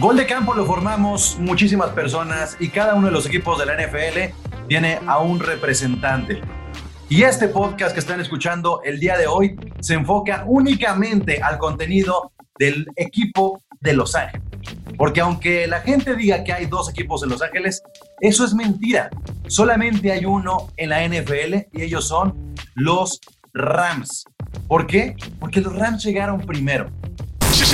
Gol de campo lo formamos muchísimas personas y cada uno de los equipos de la NFL tiene a un representante. Y este podcast que están escuchando el día de hoy se enfoca únicamente al contenido del equipo de Los Ángeles. Porque aunque la gente diga que hay dos equipos en Los Ángeles, eso es mentira. Solamente hay uno en la NFL y ellos son los Rams. ¿Por qué? Porque los Rams llegaron primero. A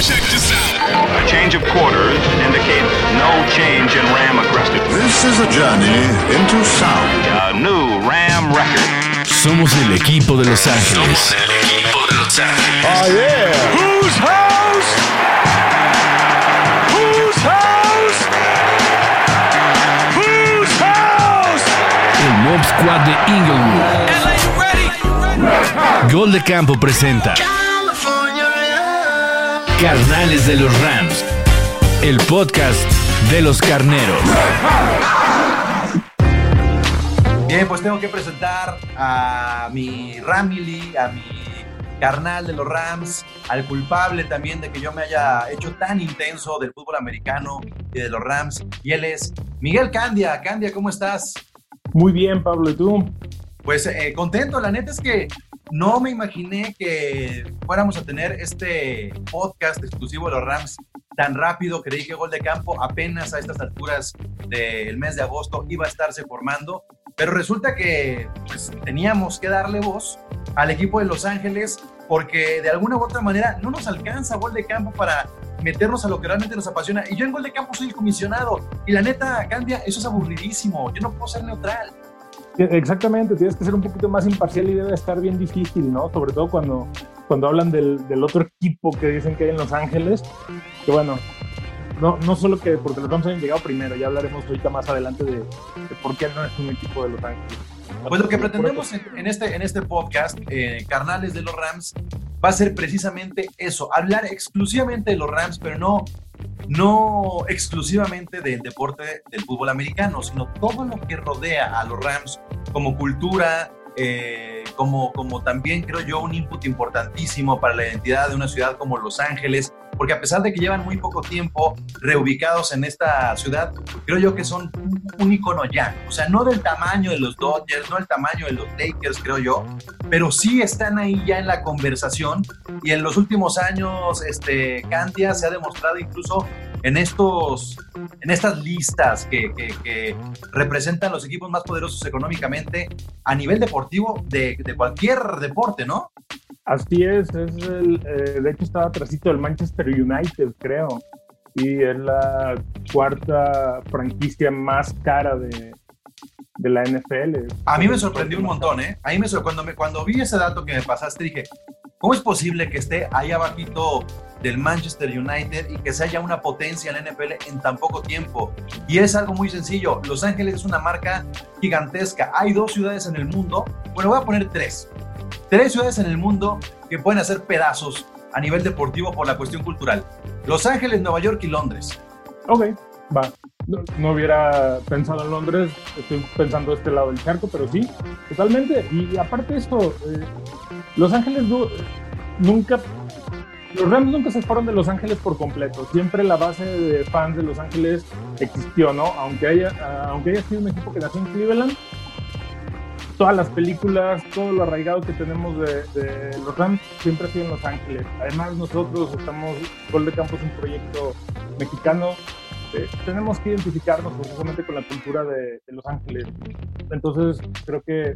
change of quarters indicates no change in Ram aggressiveness. This is a journey into sound. A new Ram record. Somos el equipo de Los Ángeles. Somos el equipo de Los Ángeles. Oh, yeah. Whose house? Whose house? Whose house? El Mob Squad de Inglewood. Gol de Campo presenta Carnales de los Rams. El podcast de los carneros. Bien, pues tengo que presentar a mi Ramily, a mi carnal de los Rams, al culpable también de que yo me haya hecho tan intenso del fútbol americano y de los Rams. Y él es Miguel Candia. Candia, ¿cómo estás? Muy bien, Pablo, ¿y tú? Pues eh, contento, la neta es que no me imaginé que fuéramos a tener este podcast exclusivo de los Rams tan rápido. Creí que Gol de Campo apenas a estas alturas del mes de agosto iba a estarse formando, pero resulta que pues, teníamos que darle voz al equipo de Los Ángeles porque de alguna u otra manera no nos alcanza Gol de Campo para meternos a lo que realmente nos apasiona. Y yo en Gol de Campo soy el comisionado y la neta cambia, eso es aburridísimo. Yo no puedo ser neutral. Exactamente, tienes que ser un poquito más imparcial y debe estar bien difícil, ¿no? Sobre todo cuando, cuando hablan del, del otro equipo que dicen que hay en Los Ángeles, que bueno, no, no solo que porque los Rams hayan llegado primero, ya hablaremos ahorita más adelante de, de por qué no es un equipo de Los Ángeles. Pues lo que pretendemos en, en este, en este podcast, eh, Carnales de los Rams, va a ser precisamente eso, hablar exclusivamente de los Rams, pero no, no exclusivamente del deporte del fútbol americano, sino todo lo que rodea a los Rams como cultura, eh, como, como también creo yo un input importantísimo para la identidad de una ciudad como Los Ángeles, porque a pesar de que llevan muy poco tiempo reubicados en esta ciudad, creo yo que son un, icono ya, o sea, no del tamaño de los Dodgers, no del tamaño de los Lakers, creo yo, pero sí están ahí ya en la conversación y en los últimos años, este, Candia se ha demostrado incluso en estos, en estas listas que, que, que representan los equipos más poderosos económicamente a nivel deportivo de, de cualquier deporte, ¿no? Así es, es el, eh, de hecho estaba atrásito del Manchester United, creo, y es la cuarta franquicia más cara de, de la NFL. A mí me sorprendió un montón, ¿eh? A mí me sor- cuando, me, cuando vi ese dato que me pasaste, dije, ¿cómo es posible que esté ahí abajito del Manchester United y que se haya una potencia en la NFL en tan poco tiempo? Y es algo muy sencillo. Los Ángeles es una marca gigantesca. Hay dos ciudades en el mundo, bueno, voy a poner tres. Tres ciudades en el mundo que pueden hacer pedazos a nivel deportivo por la cuestión cultural. Los Ángeles, Nueva York y Londres. Ok, va. No, hubiera pensado en Londres, estoy pensando este lado del charco, pero sí, totalmente. Y aparte esto, eh, Los Ángeles nunca, los Rams nunca se fueron de Los Ángeles por completo. Siempre la base de fans de Los Ángeles existió, ¿no? Aunque haya, aunque haya sido un equipo que nació en Cleveland, todas las películas, todo lo arraigado que tenemos de, de los Rams siempre ha sido en Los Ángeles. Además, nosotros estamos, Gol de Campo es un proyecto mexicano. eh, tenemos que identificarnos precisamente con la cultura de, de Los Ángeles. Entonces, creo que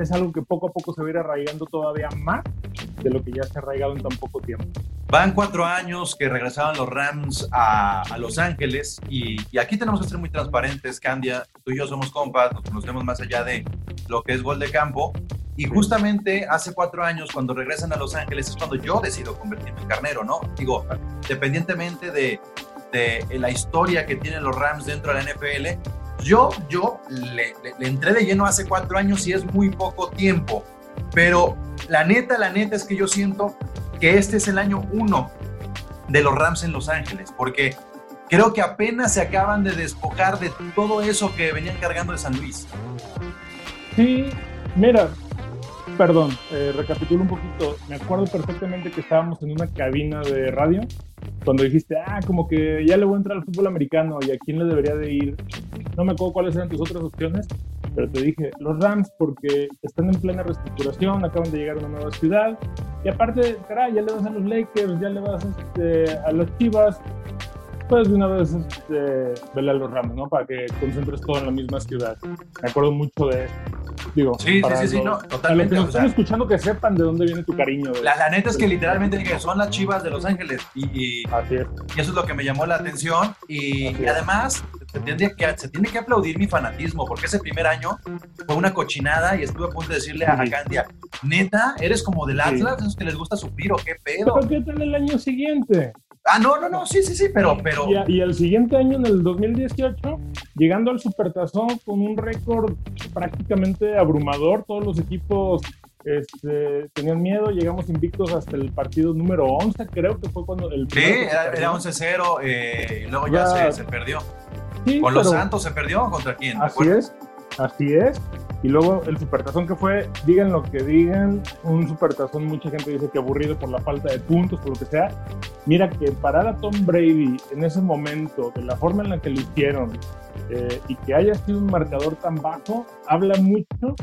es algo que poco a poco se va a ir arraigando todavía más de lo que ya se ha arraigado en tan poco tiempo. Van cuatro años que regresaban los Rams a, a Los Ángeles y, y aquí tenemos que ser muy transparentes, Candia. Tú y yo somos compas, nos conocemos más allá de lo que es gol de campo. Y justamente hace cuatro años, cuando regresan a Los Ángeles, es cuando yo decido convertirme en carnero, ¿no? Digo, independientemente de, de la historia que tienen los Rams dentro de la NFL, yo, yo le, le- le entré de lleno hace cuatro años y es muy poco tiempo. Pero la neta, la neta es que yo siento que este es el año uno de los Rams en Los Ángeles, porque creo que apenas se acaban de despojar de todo eso que venían cargando de San Luis. Sí, mira, perdón, eh, recapitulo un poquito. Me acuerdo perfectamente que estábamos en una cabina de radio cuando dijiste, ah, como que ya le voy a entrar al fútbol americano y a quién le debería de ir, no me acuerdo cuáles eran tus otras opciones, pero te dije, los Rams porque están en plena reestructuración, acaban de llegar a una nueva ciudad, y aparte, caray, ya le vas a los Lakers, ya le vas este, a las Chivas, pues de una vez este, vele a los Rams, ¿no? Para que concentres todo en la misma ciudad. Me acuerdo mucho de eso. Digo, Sí, sí, sí, sí, no, totalmente, los que o sea- están escuchando que sepan de dónde viene tu cariño. La, la neta es que literalmente dije, son las chivas de Los Ángeles y, y- Así es. y eso es lo que me llamó la atención y, y además se, tendría que, se tiene que aplaudir mi fanatismo porque ese primer año fue una cochinada y estuve a punto de decirle a Sí. Candia, neta, eres como del Sí. Atlas, esos que les gusta sufrir o qué pedo. Pero ¿qué tal el año siguiente? Ah, no, no, no, sí, sí, sí, pero, pero... Y, y el siguiente año, en el 2018, llegando al Supertazón con un récord prácticamente abrumador, todos los equipos este, tenían miedo, llegamos invictos hasta el partido número 11, creo que fue cuando el Sí, era, era 11-0 eh, y luego ya Ya. se, se perdió. Sí, Con los Santos se perdió, ¿contra quién? ¿Te Así es, así es. Y luego el supertazón que fue, digan lo que digan, un supertazón, mucha gente dice que aburrido por la falta de puntos, por lo que sea. Mira que parar a Tom Brady en ese momento, de la forma en la que lo hicieron, eh, y que haya sido un marcador tan bajo, habla mucho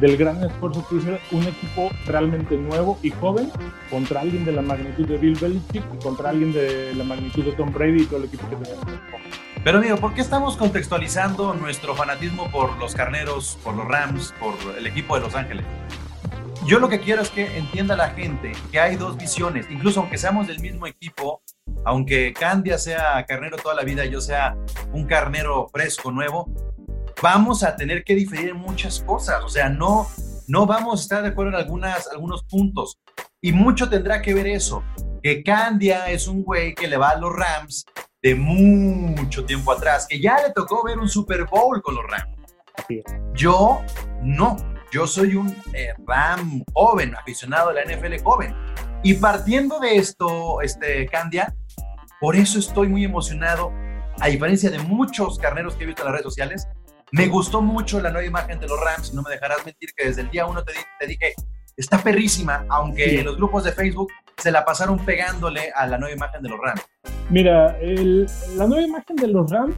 del gran esfuerzo que hizo un equipo realmente nuevo y joven contra alguien de la magnitud de Bill Belichick contra alguien de la magnitud de Tom Brady y todo el equipo que tenía. Pero amigo, ¿por qué estamos contextualizando nuestro fanatismo por los carneros, por los Rams, por el equipo de Los Ángeles? Yo lo que quiero es que entienda la gente que hay dos visiones, incluso aunque seamos del mismo equipo, aunque Candia sea carnero toda la vida yo sea un carnero fresco, nuevo, vamos a tener que diferir en muchas cosas, o sea, no, no vamos a estar de acuerdo en algunas, algunos puntos. Y mucho tendrá que ver eso, que Candia es un güey que le va a los Rams de mucho tiempo atrás, que ya le tocó ver un Super Bowl con los Rams. Yo no, yo soy un eh, Ram joven, aficionado a la NFL joven. Y partiendo de esto, este, Candia, por eso estoy muy emocionado, a diferencia de muchos carneros que he visto en las redes sociales, me gustó mucho la nueva imagen de los Rams, y no me dejarás mentir que desde el día uno te, te dije, está perrísima, aunque Sí. los grupos de Facebook se la pasaron pegándole a la nueva imagen de los Rams. Mira, el- la nueva imagen de los Rams,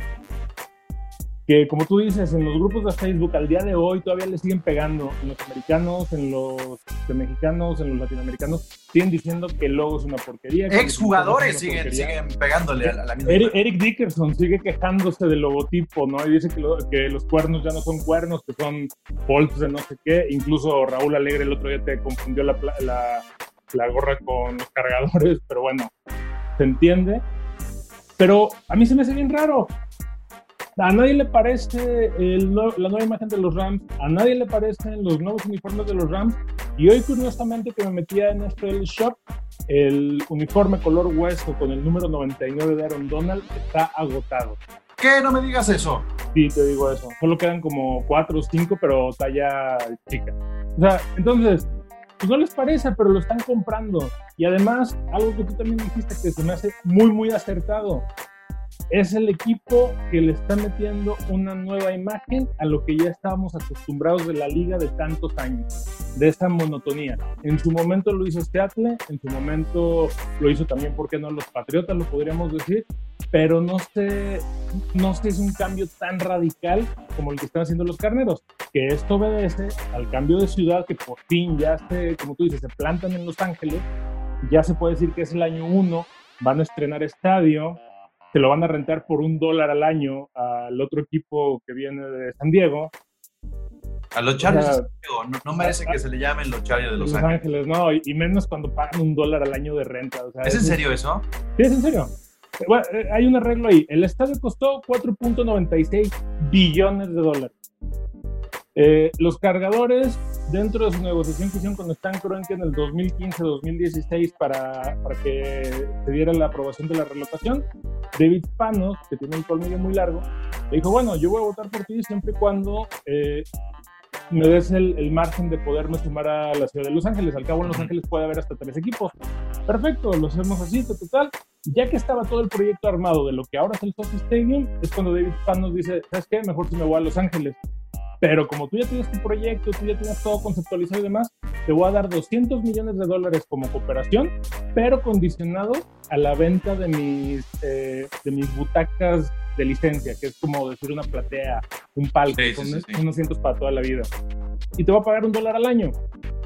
que como tú dices, en los grupos de Facebook al día de hoy todavía le siguen pegando, en los americanos, en los este, mexicanos, en los latinoamericanos, siguen diciendo que el logo es una porquería. Exjugadores siguen, porquería. siguen pegándole a la, a la misma Eric. Eric Dickerson sigue quejándose del logotipo, ¿no? Y dice que, lo- que los cuernos ya no son cuernos, que son bolts de no sé qué. Incluso Raúl Alegre el otro día te confundió la, la, la gorra con los cargadores, pero bueno, se entiende. Pero a mí se me hace bien raro. A nadie le parece el la nueva imagen de los Rams, a nadie le parecen los nuevos uniformes de los Rams. Y hoy, curiosamente, que me metía en este shop, el uniforme color hueso con el número 99 de Aaron Donald está agotado. ¿Qué? No me digas eso. Sí, te digo eso. Solo quedan como 4 o 5, pero talla chica. O sea, entonces, pues no les parece, pero lo están comprando. Y además, algo que tú también dijiste que se me hace muy, muy acertado. Es el equipo que le está metiendo una nueva imagen a lo que ya estábamos acostumbrados de la liga de tantos años, de esa monotonía. En su momento lo hizo Seattle, en su momento lo hizo también, ¿por qué no? Los Patriotas, lo podríamos decir, pero no sé, no sé es un cambio tan radical como el que están haciendo los carneros, que esto obedece al cambio de ciudad que por fin ya se, como tú dices, se plantan en Los Ángeles, ya se puede decir que es el año uno, van a estrenar estadio, se lo van a rentar por un dólar al año al otro equipo que viene de San Diego, A los Chargers, O sea, no, no merece que se le llamen los Chargers de Los, Los Ángeles. Ángeles, no, y, menos cuando pagan un dólar al año de renta. o sea, ¿Es en serio eso? Sí, es en serio. Bueno, eh, hay un arreglo ahí. El estadio costó 4.96 billones de dólares. Eh, los cargadores, dentro de su negociación que hicieron con Stan Kroenke en el 2015-2016 para, para que se diera la aprobación de la relocación, David Panos, que tiene un colmillo muy largo, le dijo, bueno, yo voy a votar por ti siempre y cuando eh, me des el, el margen de poderme sumar a la ciudad de Los Ángeles. Al cabo en Los Ángeles puede haber hasta tres equipos. Perfecto, lo hacemos así, total. Ya que estaba todo el proyecto armado de lo que ahora es el Sophie Stadium, es cuando David Panos dice, ¿sabes qué? Mejor si me voy a Los Ángeles. Pero como tú ya tienes tu proyecto, tú ya tienes todo conceptualizado y demás, te voy a dar 200 millones de dólares como cooperación, pero condicionado a la venta de mis, eh, de mis butacas de licencia, que es como decir una platea, un palco, Sí, sí, sí, unos cientos para toda la vida. Y te voy a pagar un dólar al año.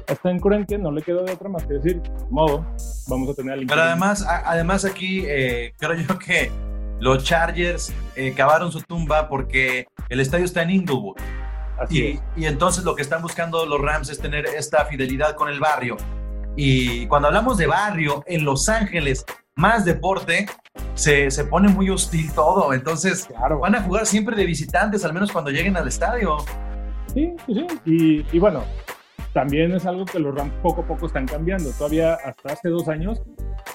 Hasta en Curenque no le quedó de otra más que decir, modo, vamos a tener al Pero además, a- además aquí eh, creo yo que los Chargers eh, cavaron su tumba porque el estadio está en Inglewood. Así Y, es. y entonces lo que están buscando los Rams es tener esta fidelidad con el barrio. Y cuando hablamos de barrio en Los Ángeles, más deporte, se, se pone muy hostil todo. Entonces Claro. van a jugar siempre de visitantes, al menos cuando lleguen al estadio. Sí, sí, sí. Y, y bueno, también es algo que los Rams poco a poco están cambiando. Todavía hasta hace dos años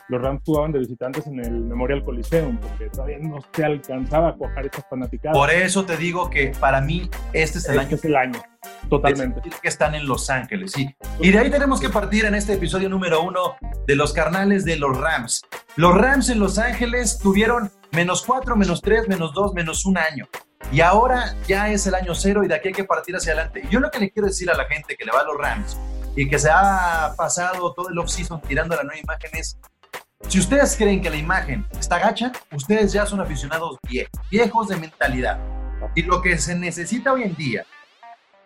los Rams jugaban de visitantes en el Memorial Coliseum porque todavía no se alcanzaba a cuajar estas fanaticadas. Por eso te digo que para mí este es el este año es el año, totalmente. que están en Los Ángeles, sí. Y de ahí tenemos que partir en este episodio número uno de los carnales de los Rams. Los Rams en Los Ángeles tuvieron menos cuatro, menos tres, menos dos, menos un año. Y ahora ya es el año cero y de aquí hay que partir hacia adelante. Yo lo que le quiero decir a la gente que le va a los Rams y que se ha pasado todo el off-season tirando la nueva imagen es, si ustedes creen que la imagen está gacha, ustedes ya son aficionados viejos, viejos de mentalidad. Y lo que se necesita hoy en día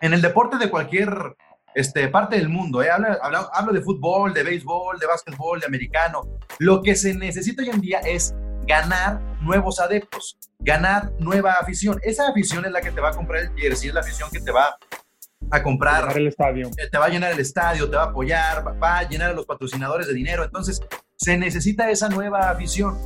en el deporte de cualquier este, parte del mundo, ¿eh? hablo- hablo de fútbol, de béisbol, de básquetbol, de americano, lo que se necesita hoy en día es ganar nuevos adeptos, ganar nueva afición. Esa afición es la que te va a comprar el jersey, es la afición que te va a comprar el estadio. eh, te va a llenar el estadio, te va a apoyar, va- va a llenar a los patrocinadores de dinero. Entonces, se necesita esa nueva afición.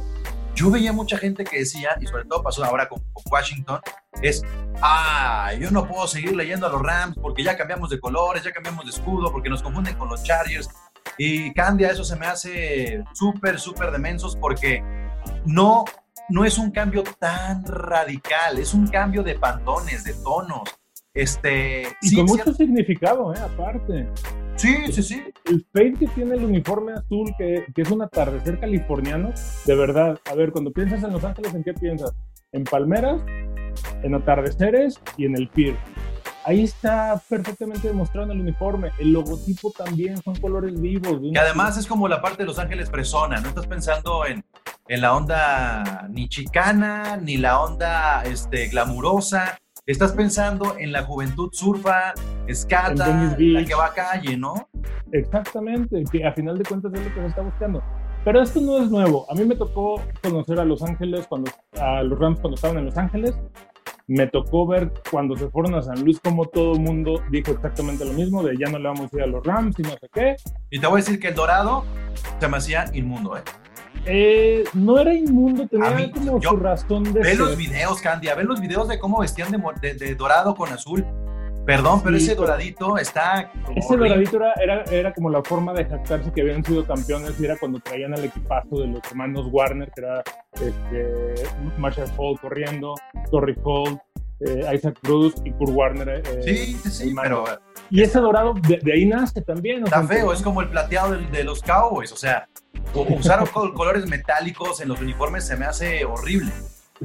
Yo veía mucha gente que decía, y sobre todo pasó ahora con, con Washington, es, ah, yo no puedo seguir leyendo a los Rams porque ya cambiamos de colores, ya cambiamos de escudo, porque nos confunden con los Chargers. Y Candia, eso se me hace súper, súper demensos porque no, no es un cambio tan radical, es un cambio de pantones, de tonos. Este, Y sí, con mucho cierto. significado, ¿eh? Aparte. Sí, sí, sí. El fade que tiene el uniforme azul, que, que es un atardecer californiano, de verdad. A ver, cuando piensas en Los Ángeles, ¿en qué piensas? En palmeras, en atardeceres y en el pier. Ahí está perfectamente demostrado en el uniforme. El logotipo también son colores vivos. Que además es como la parte de Los Ángeles fresona, no estás pensando en, en la onda ni chicana, ni la onda este, glamurosa, estás pensando en la juventud surfa, escata, la que va a calle, ¿no? Exactamente, que a final de cuentas es lo que se está buscando. Pero esto no es nuevo. A mí me tocó conocer a Los Ángeles, cuando, a los Rams cuando estaban en Los Ángeles. Me tocó ver cuando se fueron a San Luis como todo el mundo dijo exactamente lo mismo, de ya no le vamos a ir a los Rams y no sé qué. Y te voy a decir que el dorado se me hacía inmundo, ¿eh? Eh, no era inmundo, tenía mí, como yo- su razón de Ve ser. los videos, Candia, ve los videos de cómo vestían de, mo- de- de dorado con azul. Perdón, pero Sí, ese doradito está... como Ese horrible. doradito era, era, era como la forma de jactarse que habían sido campeones y era cuando traían al equipazo de los hermanos Warner, que era este, Marshall Hall corriendo, Torrey Hall, eh, Isaac Cruz y Kurt Warner. eh, Sí, sí, sí, pero Y ese dorado, de, de ahí nace también. Está feo, es como el plateado de, los Cowboys, o sea, u- usar col- colores metálicos en los uniformes se me hace horrible.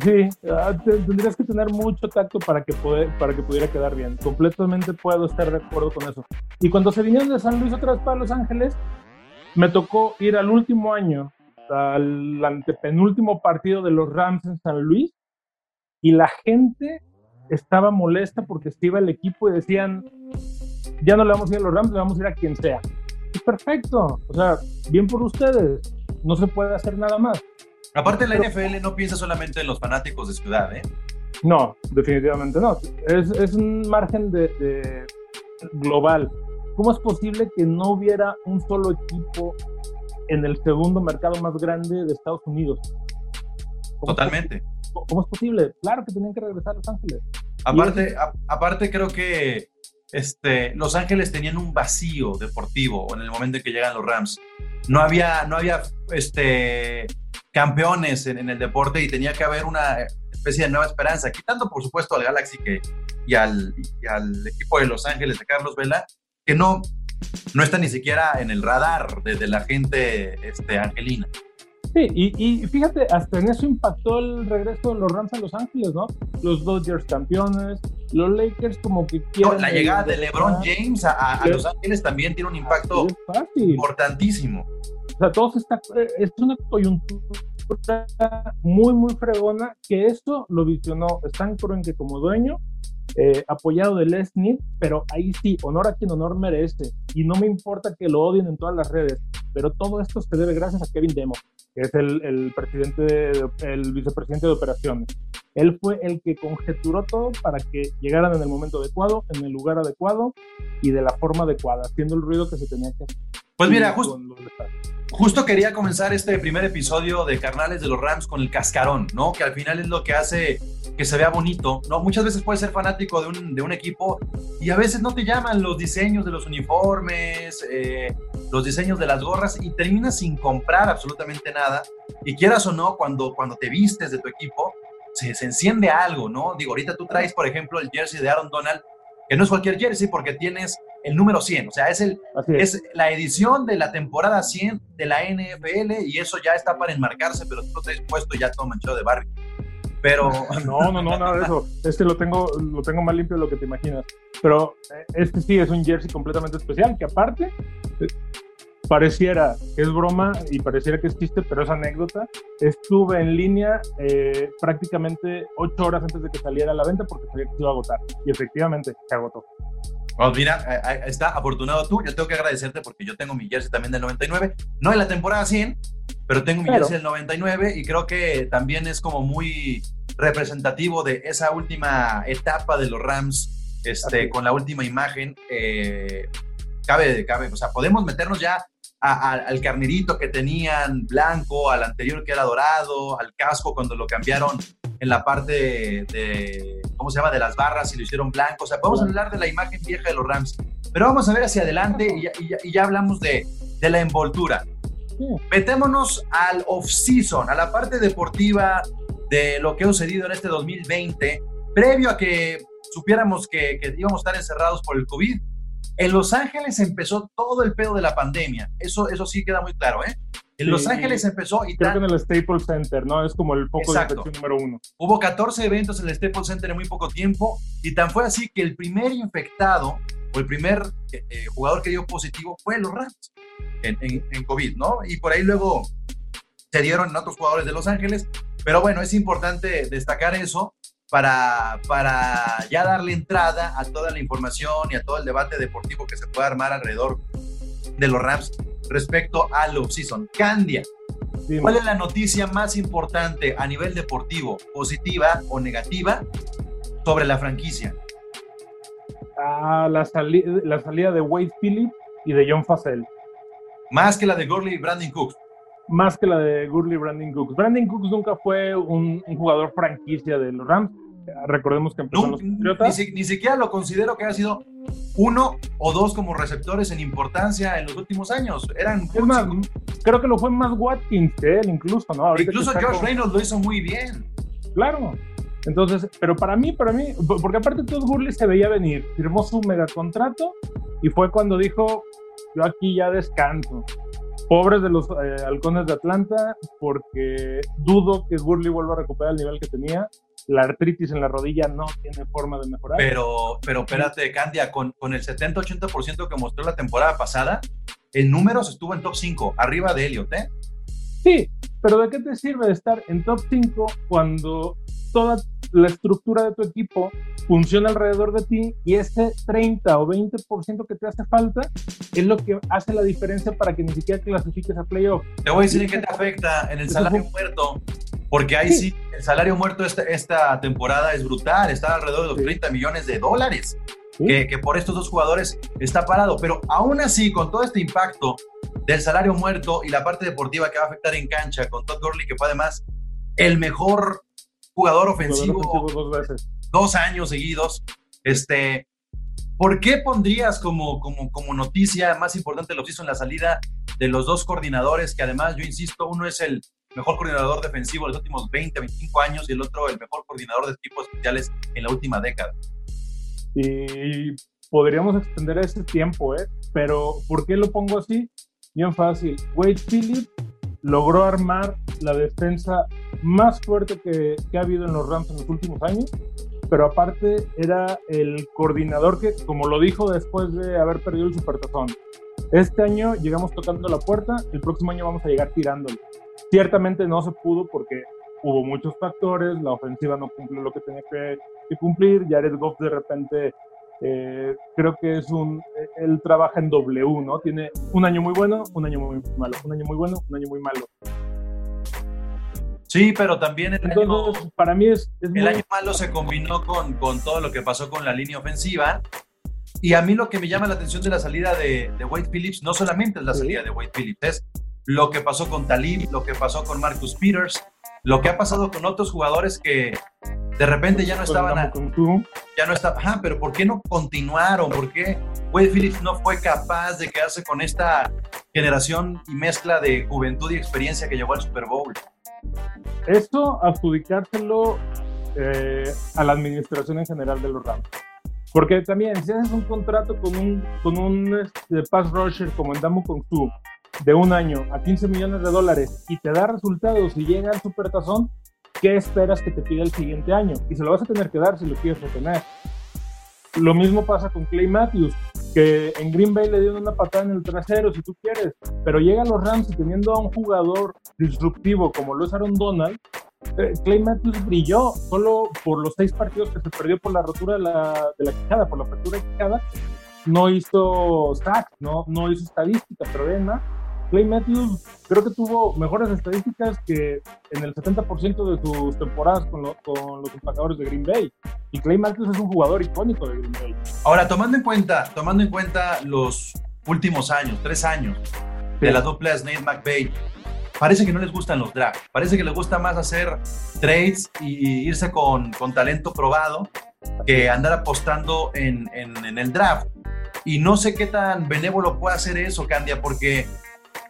Sí, ah, te- tendrías que tener mucho tacto para que, poder, para que pudiera quedar bien. Completamente puedo estar de acuerdo con eso. Y cuando se vinieron de San Luis otra vez para Los Ángeles, me tocó ir al último año, al antepenúltimo partido de los Rams en San Luis, y la gente estaba molesta porque se iba el equipo y decían, ya no le vamos a ir a los Rams, le vamos a ir a quien sea. Y perfecto, o sea, bien por ustedes, no se puede hacer nada más. Aparte, la NFL no piensa solamente en los fanáticos de ciudad, ¿eh? No, definitivamente no. Es, es un margen de, de global. ¿Cómo es posible que no hubiera un solo equipo en el segundo mercado más grande de Estados Unidos? ¿Cómo es Totalmente. ¿Cómo es posible? Claro que tenían que regresar a Los Ángeles. Aparte, a- aparte creo que este, Los Ángeles tenían un vacío deportivo en el momento en que llegan los Rams. No había, no había este, campeones en, en el deporte y tenía que haber una especie de nueva esperanza, quitando por supuesto al Galaxy que, y, al, y al equipo de Los Ángeles de Carlos Vela, que no, no está ni siquiera en el radar de, de la gente este, angelina. Sí, y, y fíjate, hasta en eso impactó el regreso de los Rams a Los Ángeles, ¿no? Los Dodgers campeones, los Lakers como que No, quieren... la llegada de LeBron James a, a- a Los Ángeles también tiene un impacto importantísimo. O sea, todo está, es una coyuntura muy, muy fregona que esto lo visionó Stan Kroenke como dueño, eh, apoyado de Les pero ahí sí, honor a quien honor merece. Y no me importa que lo odien en todas las redes, pero todo esto se debe gracias a Kevin Demo, que es el, el presidente, de- el vicepresidente de operaciones. Él fue el que conjeturó todo para que llegaran en el momento adecuado, en el lugar adecuado y de la forma adecuada, haciendo el ruido que se tenía que hacer. Pues mira, justo. Justo quería comenzar este primer episodio de Carnales de los Rams con el cascarón, ¿no? Que al final es lo que hace que se vea bonito, ¿no? Muchas veces puedes ser fanático de un, de un equipo y a veces no te llaman los diseños de los uniformes, eh, los diseños de las gorras y terminas sin comprar absolutamente nada. Y quieras o no, cuando, cuando te vistes de tu equipo, se, se enciende algo, ¿no? Digo, ahorita tú traes, por ejemplo, el jersey de Aaron Donald, que no es cualquier jersey porque tienes el número 100, o sea, es el, es. es la edición de la temporada 100 de la NFL y eso ya está para enmarcarse, pero tú lo traes puesto ya todo manchado de Barbie. Pero No, no, no, nada de eso. Este lo tengo, lo tengo más limpio de lo que te imaginas. Pero eh, este sí es un jersey completamente especial, que aparte eh, pareciera que es broma y pareciera que es chiste, pero es anécdota. Estuve en línea eh, prácticamente ocho horas antes de que saliera a la venta porque sabía que se iba a agotar. Y efectivamente se agotó. Pues mira, eh, eh, está afortunado tú. Yo tengo que agradecerte porque yo tengo mi jersey también del 99, no en la temporada 100, pero tengo mi Claro. jersey del 99 y creo que también es como muy representativo de esa última etapa de los Rams, este, con la última imagen. eh, cabe, cabe, o sea, podemos meternos ya a- a- al carnerito que tenían blanco, al anterior que era dorado, al casco cuando lo cambiaron en la parte de, de- ¿cómo se llama?, de las barras y lo hicieron blanco. O sea, podemos hablar de la imagen vieja de los Rams, pero vamos a ver hacia adelante y ya, y ya- y ya hablamos de, de la envoltura. Metémonos al off-season, a la parte deportiva de lo que ha sucedido en este 2020, previo a que supiéramos que, que íbamos a estar encerrados por el COVID. En Los Ángeles empezó todo el pedo de la pandemia. Eso, eso sí queda muy claro, ¿eh? En Sí, Los Ángeles empezó y Creo que en el Staples Center, ¿no? Es como el Exacto. de número uno. hubo 14 eventos en el Staples Center en muy poco tiempo y tan fue así que el primer infectado o el primer eh, eh, jugador que dio positivo fue los Rams en, en- en COVID, ¿no? Y por ahí luego se dieron en otros jugadores de Los Ángeles, pero bueno, es importante destacar eso para, para ya darle entrada a toda la información y a todo el debate deportivo que se pueda armar alrededor de los Rams respecto al off-season. Candia, ¿Cuál es la noticia más importante a nivel deportivo, positiva o negativa, sobre la franquicia? Ah, la, sali- la salida de Wade Phillips y de John Facel. Más que la de Gurley y Brandon Cooks. más que la de Gurley Brandon Cooks. Brandon Cooks nunca fue un, un jugador franquicia de los Rams. Recordemos que No, los ni, Patriotas. si- ni siquiera lo considero que haya sido uno o dos como receptores en importancia en los últimos años. Eran más, creo que lo fue más Watkins que él, incluso, ¿no? Ahorita incluso Josh con- Reynolds lo hizo muy bien. Claro. Entonces, pero para mí, para mí, porque aparte Todd Gurley se veía venir, firmó su mega contrato y fue cuando dijo, yo aquí ya descanso. Pobres de los eh, halcones de Atlanta, porque dudo que Gurley vuelva a recuperar el nivel que tenía. La artritis en la rodilla no tiene forma de mejorar. Pero, pero espérate, Candia, con, con el 70-80% que mostró la temporada pasada, en números estuvo en top 5, arriba de Elliot, ¿eh? Sí, pero ¿de qué te sirve estar en top 5 cuando toda la estructura de tu equipo funciona alrededor de ti y ese 30 o 20% que te hace falta es lo que hace la diferencia para que ni siquiera clasifiques a playoff? Te voy a decir en qué te afecta en el salario muerto, porque ahí sí, el salario muerto esta, esta temporada es brutal, está alrededor de los Sí. 30 millones de dólares, ¿sí? que, que por estos dos jugadores está parado, pero aún así, con todo este impacto del salario muerto y la parte deportiva que va a afectar en cancha, con Todd Gurley, que fue además el mejor jugador Jugador ofensivo ofensivo dos veces. dos años seguidos. Este, ¿Por qué pondrías como, como, como noticia más importante lo hizo en la salida de los dos coordinadores, que además, yo insisto, uno es el mejor coordinador defensivo de los últimos 20, 25 años y el otro el mejor coordinador de equipos especiales en la última década? Y podríamos extender ese tiempo, ¿eh? Pero ¿por qué lo pongo así? Bien fácil. Wade Phillips logró armar la defensa más fuerte que, que ha habido en los Rams en los últimos años, pero aparte era el coordinador que, como lo dijo después de haber perdido el Supertazón, este año llegamos tocando la puerta, el próximo año vamos a llegar tirándolo. Ciertamente no se pudo porque hubo muchos factores, la ofensiva no cumplió lo que tenía que, que cumplir, Jared Goff de repente eh, creo que es un, él trabaja en W, ¿no? Tiene un año muy bueno, un año muy malo, un año muy bueno, un año muy malo. Sí, pero también el, Entonces, año, para mí es, es el muy- año malo se combinó con, con todo lo que pasó con la línea ofensiva. Y a mí lo que me llama la atención de la salida de, de Wade Phillips no solamente es la Sí. salida de Wade Phillips, es lo que pasó con Talib, lo que pasó con Marcus Peters, lo que ha pasado con otros jugadores que de repente ya no estaban a- ya no está, ajá, pero ¿por qué no continuaron? ¿Por qué Wade Phillips no fue capaz de quedarse con esta generación y mezcla de juventud y experiencia que llegó al Super Bowl? Esto adjudicárselo eh, a la administración en general de los Rams. Porque también, si haces un contrato con un, con un este, pass rusher como en Damu Kongsu de un año a 15 millones de dólares y te da resultados y llega al supertazón, ¿qué esperas que te pida el siguiente año? Y se lo vas a tener que dar si lo quieres retener. Lo mismo pasa con Clay Matthews, que en Green Bay le dieron una patada en el trasero, si tú quieres, pero llega a los Rams y teniendo a un jugador disruptivo como lo es Aaron Donald, eh, Clay Matthews brilló solo por los seis partidos que se perdió por la rotura de la, de la quijada, por la fractura de quijada, no hizo sacks, no, no hizo estadística, pero además Clay Matthews creo que tuvo mejores estadísticas que en el 70% de sus temporadas con, lo- con los empacadores de Green Bay. Y Clay Matthews es un jugador icónico de Green Bay. Ahora, tomando en cuenta, tomando en cuenta los últimos años, tres años de la dupla Snake McVay, parece que no les gustan los drafts, parece que les gusta más hacer trades y irse con, con talento probado que andar apostando en, en- en el draft. Y no sé qué tan benévolo puede hacer eso, Candia, porque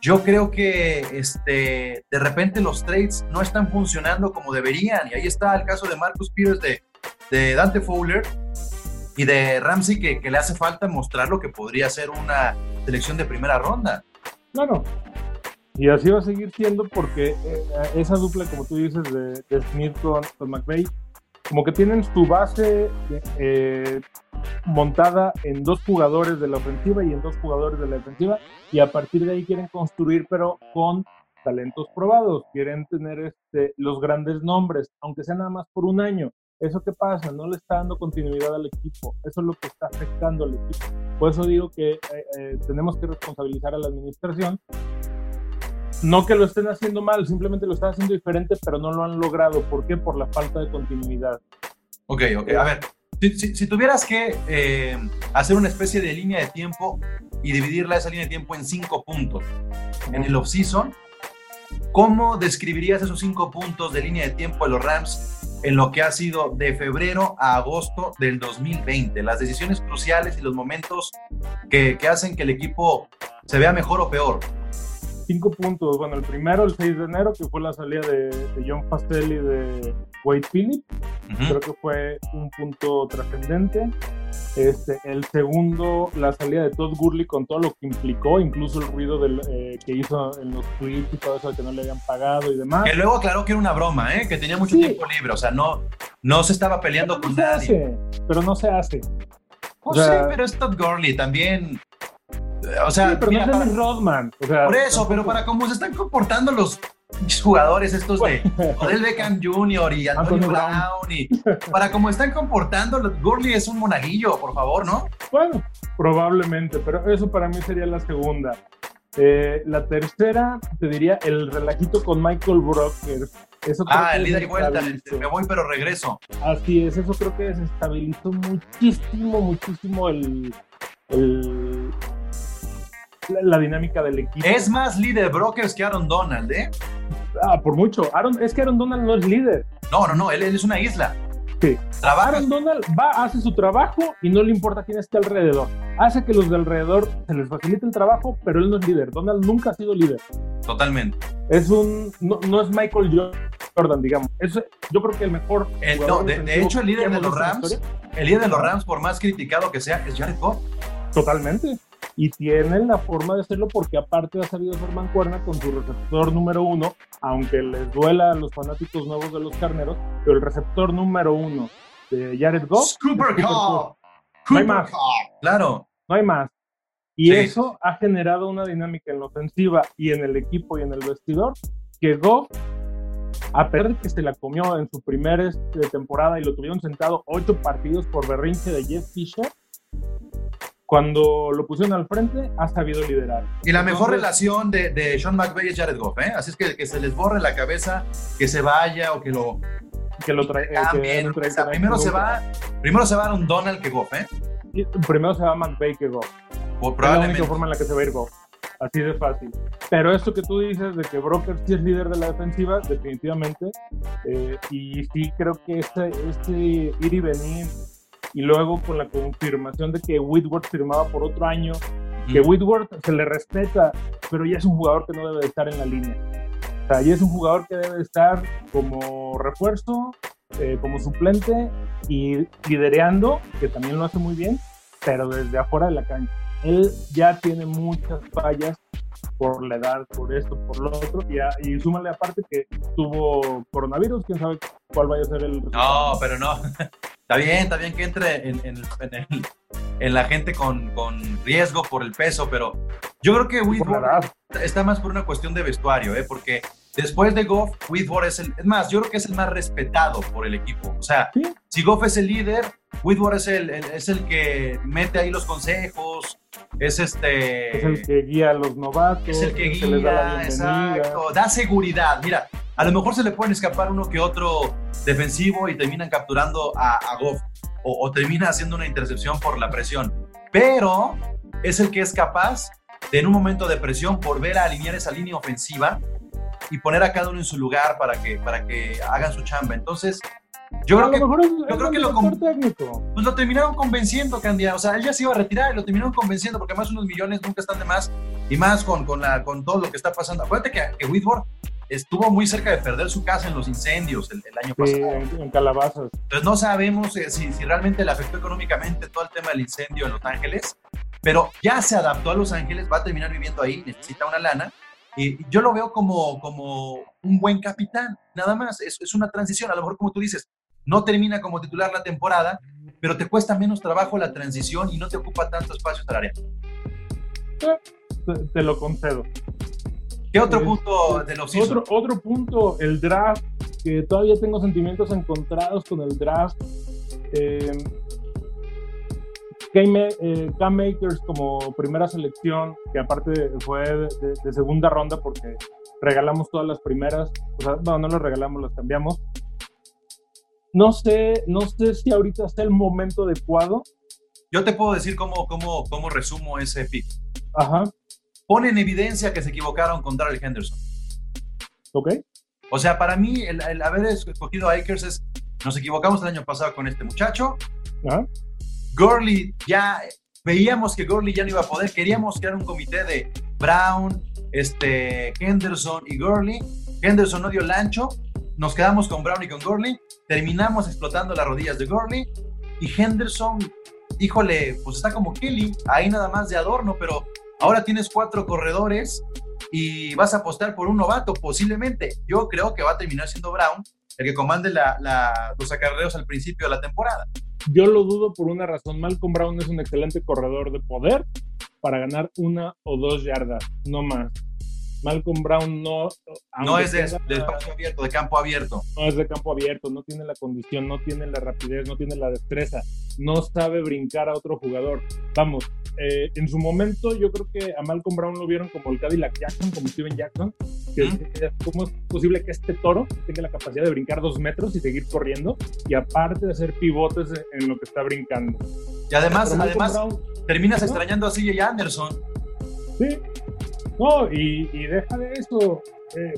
yo creo que este, de repente los trades no están funcionando como deberían. Y ahí está el caso de Marcus Peters, de, de Dante Fowler y de Ramsey, que, le hace falta mostrar lo que podría ser una selección de primera ronda. Claro. Y así va a seguir siendo porque eh, esa dupla, como tú dices, de, de Smith con McVeigh, como que tienen su base eh, montada en dos jugadores de la ofensiva y en dos jugadores de la defensiva, y a partir de ahí quieren construir, pero con talentos probados, quieren tener este, los grandes nombres, aunque sea nada más por un año. ¿Eso qué pasa? No le está dando continuidad al equipo. Eso es lo que está afectando al equipo. Por eso digo que eh, eh, tenemos que responsabilizar a la administración. No que lo estén haciendo mal, simplemente lo están haciendo diferente, pero no lo han logrado. ¿Por qué? Por la falta de continuidad. Ok, ok. A ver, si, si- si tuvieras que eh, hacer una especie de línea de tiempo y dividirla esa línea de tiempo en cinco puntos en el off-season, ¿cómo describirías esos cinco puntos de línea de tiempo de los Rams en lo que ha sido de febrero a agosto del 2020? Las decisiones cruciales y los momentos que, que hacen que el equipo se vea mejor o peor. Cinco puntos. Bueno, el primero, el 6 de enero, que fue la salida de, de John Pastel y de Wade Phillips. Creo que fue un punto trascendente. Este, el segundo, la salida de Todd Gurley con todo lo que implicó, incluso el ruido del, eh, que hizo en los tweets y todo eso de que no le habían pagado y demás. Que luego aclaró que era una broma, ¿eh? que tenía mucho Sí. tiempo libre, o sea, no, no se estaba peleando Pero con no nadie. hace, pero no se hace. Pues O sea- sí, pero es Todd Gurley también. O sea, Sí, pero mira, no es Dennis Rodman. O sea, por eso, pero para cómo se están comportando los jugadores estos de Odell Beckham Jr. y Antonio Antonio Brown, y para cómo están comportando, Gurley es un monaguillo, por favor, ¿no? Bueno, probablemente, pero eso para mí sería la segunda. Eh, la tercera, te diría, el relajito con Michael Brocker. Eso Ah, el ida y vuelta, me voy pero regreso. Así es, eso creo que desestabilizó muchísimo, muchísimo el, el- la, la dinámica del equipo. Es más líder Brokers que Aaron Donald, ¿eh? Ah, por mucho. Aaron, es que Aaron Donald no es líder. No, no, no, él, él es una isla. Sí. Trabaja. Aaron Donald va, hace su trabajo y no le importa quién esté alrededor. Hace que los de alrededor se les facilite el trabajo, pero él no es líder. Donald nunca ha sido líder. Totalmente. Es un, no, no es Michael Jordan, digamos. Es, yo creo que el mejor. El- no, de- de hecho, el líder de los Rams-. El líder de los Rams, por más criticado que sea, es Jared Goff. Totalmente. Y tienen la forma de hacerlo porque aparte ha sabido ser mancuerna con su receptor número uno, aunque les duela a los fanáticos nuevos de los carneros, pero el receptor número uno de Jared Goff. Cooper es Cooper Cup. Cup. No hay más. Cup. Claro. No hay más. Y Sí. eso ha generado una dinámica en la ofensiva y en el equipo y en el vestidor que Goff, a pesar de que se la comió en su primera este, temporada y lo tuvieron sentado ocho partidos por berrinche de Jeff Fisher, cuando lo pusieron al frente, ha sabido liderar. Y la mejor Entonces, relación de, de Sean McVay es Jared Goff, ¿eh? Así es que que se les borre la cabeza, que se vaya o que lo que lo trae, que cambien. lo trae- O sea, primero se va, primero se va a un Donald que Goff, ¿eh? Y Primero se va McVay que Goff. O Es la única probablemente. forma en la que se va a ir Goff. Así de fácil. Pero esto que tú dices de que Broker sí es líder de la defensiva, definitivamente. eh, y sí creo que este, este ir y venir, y luego con la confirmación de que Whitworth firmaba por otro año, que. Whitworth se le respeta, pero ya es un jugador que no debe de estar en la línea. O sea, ya es un jugador que debe de estar como refuerzo, eh, como suplente y lidereando, que también lo hace muy bien, pero desde afuera de la cancha. Él ya tiene muchas fallas por la edad, por esto, por lo otro, y, a- y súmale aparte que tuvo coronavirus, quién sabe cuál vaya a ser el No, pero no. Está bien, está bien que entre en, en- en el- en la gente con, con riesgo por el peso, pero yo creo que edad. está más por una cuestión de vestuario, ¿eh? Porque después de Goff, Whitworth es el. Es más, yo creo que es el más respetado por el equipo. O sea, Sí. si Goff es el líder, Whitworth es el, el- es el que mete ahí los consejos, es este. Es el que guía a los novatos, es el que les da la guía, bienvenida. exacto, da seguridad. Mira, a lo mejor se le pueden escapar uno que otro defensivo y terminan capturando a, a Goff o, o termina haciendo una intercepción por la presión, pero es el que es capaz de en un momento de presión volver a alinear esa línea ofensiva y poner a cada uno en su lugar para que, para que hagan su chamba. Entonces, yo creo que yo creo que lo técnico. pues lo terminaron convenciendo, Candia. O sea, él ya se iba a retirar y lo terminaron convenciendo porque además unos millones nunca están de más y más con, con, la, con todo lo que está pasando. Acuérdate que, que Whitworth estuvo muy cerca de perder su casa en los incendios el, el año Sí, pasado. en, en calabazas. Entonces no sabemos eh, si, si realmente le afectó económicamente todo el tema del incendio en Los Ángeles, pero ya se adaptó a Los Ángeles, va a terminar viviendo ahí, necesita una lana. Y yo lo veo como, como un buen capitán, nada más. Es, es una transición, a lo mejor como tú dices, no termina como titular la temporada, pero te cuesta menos trabajo la transición y no te ocupa tanto espacio área. Te, te lo concedo. ¿Qué otro Eh, punto de los Otro, otro punto, el draft, que todavía tengo sentimientos encontrados con el draft. Eh, Cam, eh, Cam Akers como primera selección, que aparte fue de, de- de segunda ronda porque regalamos todas las primeras, o sea, no, no las regalamos, las cambiamos. No sé, no sé si ahorita está el momento adecuado. Yo te puedo decir cómo, cómo, cómo resumo ese pick. Ajá, Pone en evidencia que se equivocaron con Darrell Henderson. ok. O sea, para mí, el, el haber escogido a Akers es. Nos equivocamos el año pasado con este muchacho. Ajá. Gurley ya. Veíamos que Gurley ya no iba a poder. Queríamos crear un comité de Brown, este, Henderson y Gurley. Henderson no dio el ancho. Nos quedamos con Brown y con Gurley. Terminamos explotando las rodillas de Gurley. Y Henderson, híjole, pues está como Kelly. Ahí nada más de adorno, pero ahora tienes cuatro corredores y vas a apostar por un novato, posiblemente. Yo creo que va a terminar siendo Brown el que comande la- los acarreos al principio de la temporada. Yo lo dudo por una razón. Malcolm Brown es un excelente corredor de poder para ganar una o dos yardas, no más. Malcolm Brown no. No es de, espacio abierto, de campo abierto. no es de campo abierto, no tiene la condición, no tiene la rapidez, no tiene la destreza, no sabe brincar a otro jugador. Vamos, eh, en su momento yo creo que a Malcolm Brown lo vieron como el Cadillac Jackson, como Steven Jackson. Que, que- ¿Cómo es posible que este toro tenga la capacidad de brincar dos metros y seguir corriendo? Y aparte de hacer pivotes en- lo que está brincando. Y además, además Brown, terminas Ajá. extrañando a CJ Anderson. Sí. No, y, deja de eso. eh,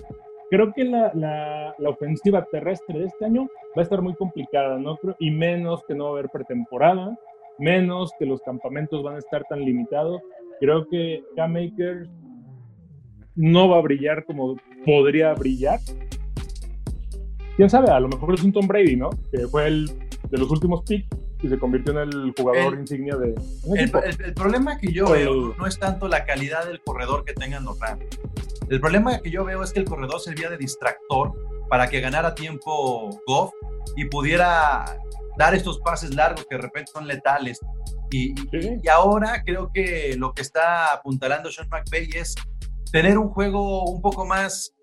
creo que la, la- ofensiva terrestre de este año va a estar muy complicada, ¿no? Y menos que no va a haber pretemporada, menos que los campamentos van a estar tan limitados. Creo que Cam Akers no va a brillar como podría brillar. Quién sabe, a lo mejor es un Tom Brady, ¿no? Que fue el de los últimos picks y se convirtió en el jugador El- insignia de El, el- el problema que yo veo no es tanto la calidad del corredor que tengan los Rams. El problema que yo veo es que el corredor servía de distractor para que ganara tiempo Goff y pudiera dar estos pases largos que de repente son letales. Y, Sí. y ahora creo que lo que está apuntalando Sean McVay es tener un juego un poco más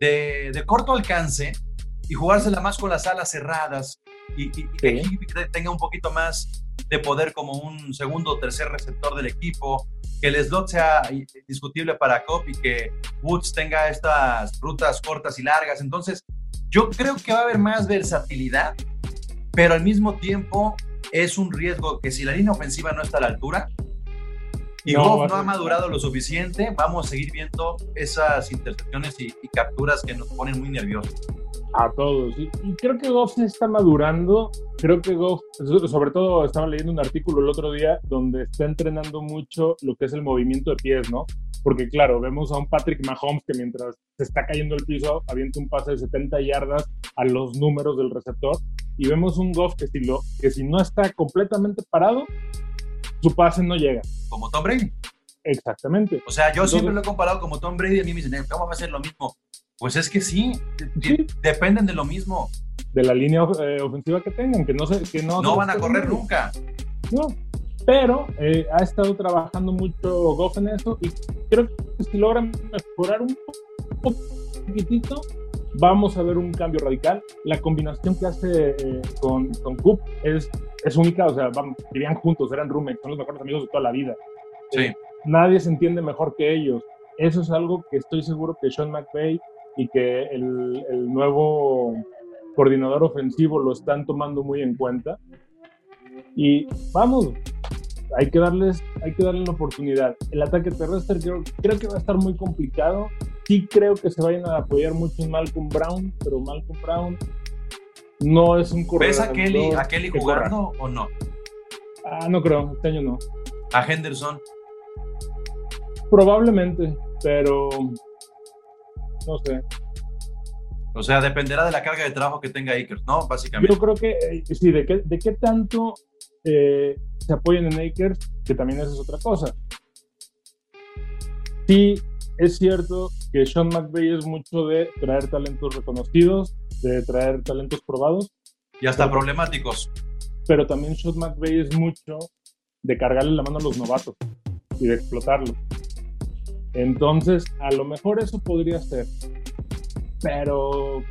de, de corto alcance y jugársela más con las alas cerradas y, y- y que tenga un poquito más de poder como un segundo o tercer receptor del equipo, que el slot sea discutible para Cobb y que Woods tenga estas rutas cortas y largas. Entonces, yo creo que va a haber más versatilidad, pero al mismo tiempo es un riesgo que si la línea ofensiva no está a la altura y No, Goff no ha madurado lo suficiente, vamos a seguir viendo esas intercepciones y, y capturas que nos ponen muy nerviosos. A todos. Y, y creo que Goff se está madurando. Creo que Goff, so- sobre todo estaba leyendo un artículo el otro día donde está entrenando mucho lo que es el movimiento de pies, ¿no? Porque claro, vemos a un Patrick Mahomes que mientras se está cayendo el piso, avienta un pase de 70 yardas a los números del receptor. Y vemos un Goff que si, lo, que si no está completamente parado, su pase no llega. Como Tom Brady. Exactamente. O sea, yo Entonces- siempre lo he comparado como Tom Brady y a mí me dicen, "Eh, ¿cómo va a ser lo mismo? Pues es que sí, Sí. de- dependen de lo mismo. De la línea eh, ofensiva que tengan, que no, se, que no, No van a correr termine. nunca. No, pero eh, ha estado trabajando mucho Goff en eso y creo que si logran mejorar un po- poquitito, vamos a ver un cambio radical. La combinación que hace eh, con, con Coop es, es única, o sea, vamos, vivían juntos, eran roommates, son los mejores amigos de toda la vida. Sí. Nadie se entiende mejor que ellos. Eso es algo que estoy seguro que Sean McVay y que el, el nuevo coordinador ofensivo lo están tomando muy en cuenta. Y vamos, hay que darles, hay que darle la oportunidad. El ataque terrestre creo, creo que va a estar muy complicado. Sí creo que se vayan a apoyar mucho en Malcolm Brown, pero Malcolm Brown no es un corredor. ¿Ves a Kelly, a Kelly corra. jugando o no? Ah, no creo, este año no. A Henderson. Probablemente, pero no sé. O sea, dependerá de la carga de trabajo que tenga Akers, ¿no? Básicamente. Yo creo que eh, sí, de qué, de qué tanto eh, se apoyan en Akers, que también esa es otra cosa. Sí, es cierto que Sean McVay es mucho de traer talentos reconocidos, de traer talentos probados, Y hasta problemáticos. pero también Sean McVay es mucho de cargarle la mano a los novatos y de explotarlos. Entonces, a lo mejor eso podría ser, pero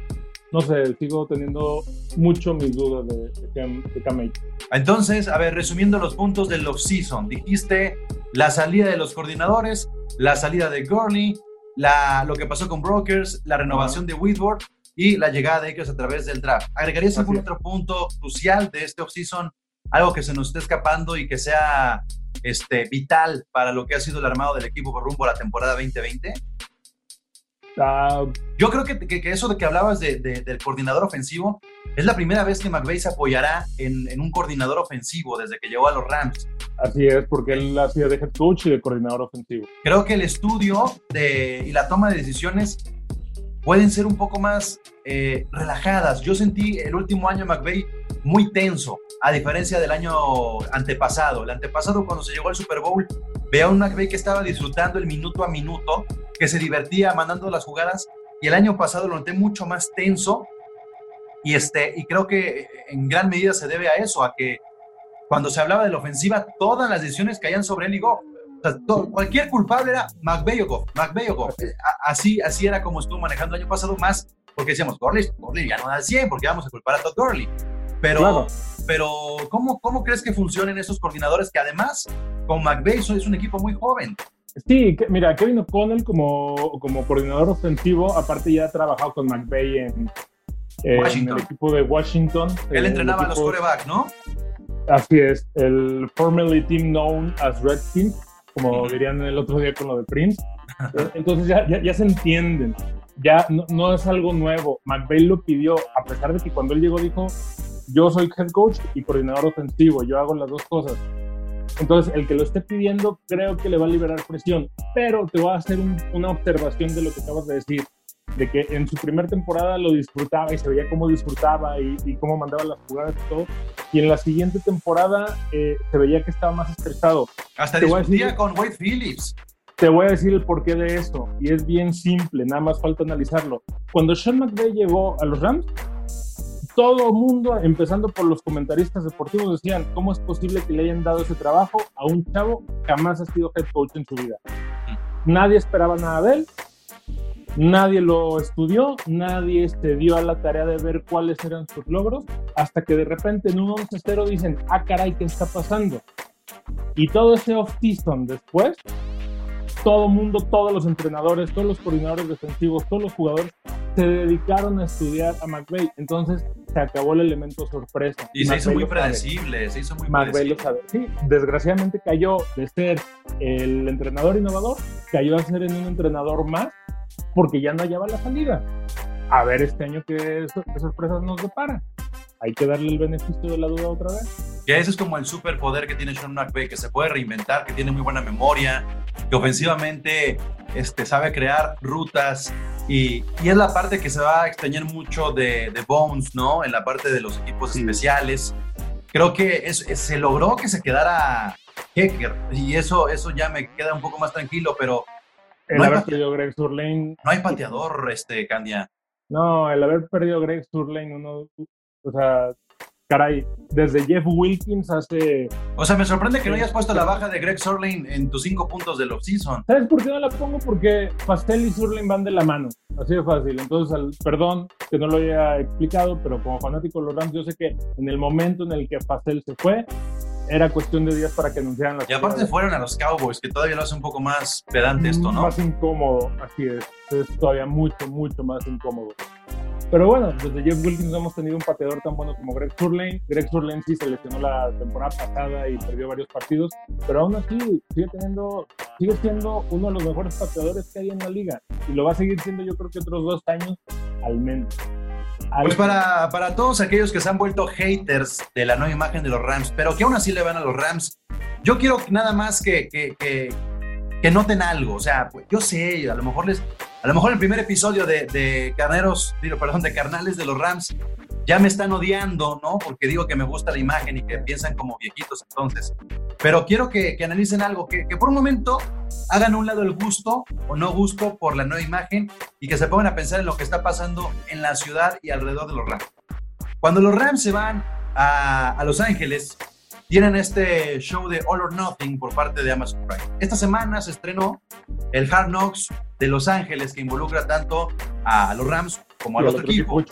no sé, sigo teniendo mucho mis dudas de, de Cam, de Cam Akers. Entonces, a ver, resumiendo los puntos del off-season, dijiste la salida de los coordinadores, la salida de Gurley, la, lo que pasó con Brokers, la renovación de Whitworth y la llegada de Akers a través del draft. ¿Agregarías Así algún es. otro punto crucial de este off-season? Algo que se nos esté escapando y que sea este, vital para lo que ha sido el armado del equipo por rumbo a la temporada 2020? Ah, Yo creo que, que- que eso de que hablabas de- de- del coordinador ofensivo es la primera vez que McVay se apoyará en, en un coordinador ofensivo desde que llegó a los Rams. así es, porque él hacía de head coach y de coordinador ofensivo. Creo que el estudio de, y la toma de decisiones pueden ser un poco más eh, relajadas. Yo sentí el último año McVay muy tenso, a diferencia del año antepasado. El antepasado, cuando se llegó al Super Bowl, veía un McVay que estaba disfrutando el minuto a minuto, que se divertía mandando las jugadas, y el año pasado lo noté mucho más tenso. Y, este, y creo que en gran medida se debe a eso, a que cuando se hablaba de la ofensiva, todas las decisiones caían sobre él y Goff. Cualquier culpable era McVay o Así, así era como estuvo manejando el año pasado, más porque decíamos, Gurley, Gurley ya no da el 100, porque vamos a culpar a Todd Gurley. Pero, Claro. pero ¿cómo, ¿cómo crees que funcionen esos coordinadores que además con McVay so- es un equipo muy joven? Sí, que- mira, Kevin O'Connell como, como coordinador ofensivo, aparte ya ha trabajado con McVay en, el equipo de Washington. Él entrenaba a los corebacks, ¿no? Así es, el formerly team known as Redskins, como dirían el otro día con lo de Prince. Eh, Entonces ya, ya, ya se entienden, ya no, no es algo nuevo. McVay lo pidió, a pesar de que cuando él llegó dijo, yo soy head coach y coordinador ofensivo, yo hago las dos cosas. Entonces, el que lo esté pidiendo creo que le va a liberar presión, pero te voy a hacer un- una observación de lo que acabas de decir, de que en su primera temporada lo disfrutaba y se veía cómo disfrutaba y, y cómo mandaba las jugadas y todo, y en la siguiente temporada eh, se veía que estaba más estresado. Hasta Te discutía decir- con Wade Phillips. Te voy a decir el porqué de esto, y es bien simple, nada más falta analizarlo. Cuando Sean McVay llegó a los Rams, todo mundo, empezando por los comentaristas deportivos, decían, ¿cómo es posible que le hayan dado ese trabajo a un chavo que jamás ha sido head coach en su vida? Nadie esperaba nada de él, nadie lo estudió, nadie se dio a la tarea de ver cuáles eran sus logros, hasta que de repente en un 11-0 dicen, ah, caray, ¿qué está pasando? Y todo ese off-season después, todo mundo, todos los entrenadores, todos los coordinadores defensivos, todos los jugadores se dedicaron a estudiar a McVeigh. Entonces se acabó el elemento sorpresa. Y se hizo muy predecible, se hizo muy McVeigh lo sabe. Sí, desgraciadamente cayó de ser el entrenador innovador, cayó a ser en un entrenador más porque ya no hallaba la salida. A ver este año qué, qué sorpresas nos depara hay que darle el beneficio de la duda otra vez. Que ese es como el superpoder que tiene Sean McVay, que se puede reinventar, que tiene muy buena memoria, que ofensivamente este, sabe crear rutas y, y es la parte que se va a extrañar mucho de, de Bones, ¿no? En la parte de los equipos especiales. Creo que es, se logró que se quedara Hecker y eso, eso ya me queda un poco más tranquilo, pero... El no haber perdido Greg Surlane. No hay pateador, este, Candia. No, el haber perdido Greg Surlane, uno, o sea, caray, desde Jeff Wilkins hace... O sea, me sorprende que no hayas puesto la baja de Greg Surlane en tus cinco puntos del off-season. ¿Sabes por qué no la pongo? Porque Pastel y Surlane van de la mano, así de fácil. Entonces, perdón que no lo haya explicado, pero como fanático de los Rams, yo sé que en el momento en el que Pastel se fue, era cuestión de días para que anunciaran la Y aparte fueron a los Cowboys, que todavía lo hace un poco más pedante esto, ¿no? Más incómodo, así es. Es todavía mucho, mucho más incómodo. Pero bueno, desde Jeff Wilkins no hemos tenido un pateador tan bueno como Greg Surlane. Greg Surlane sí se lesionó la temporada pasada y perdió varios partidos, pero aún así sigue teniendo, sigue siendo uno de los mejores pateadores que hay en la liga y lo va a seguir siendo yo creo que otros dos años al menos. Pues para, para todos aquellos que se han vuelto haters de la nueva imagen de los Rams, pero que aún así le van a los Rams, yo quiero nada más que, que, que, que noten algo. O sea, pues, yo sé, a lo mejor les, a lo mejor el primer episodio de, de Carneros, digo, perdón, de Carnales de los Rams, ya me están odiando, ¿no? Porque digo que me gusta la imagen y que piensan como viejitos entonces. Pero quiero que, analicen algo, que, que, por un momento hagan a un lado el gusto o no gusto por la nueva imagen y que se pongan a pensar en lo que está pasando en la ciudad y alrededor de los Rams. Cuando los Rams se van a, a Los Ángeles, tienen este show de All or Nothing por parte de Amazon Prime. Esta semana se estrenó el Hard Knocks de Los Ángeles, que involucra tanto a los Rams como al otro equipo.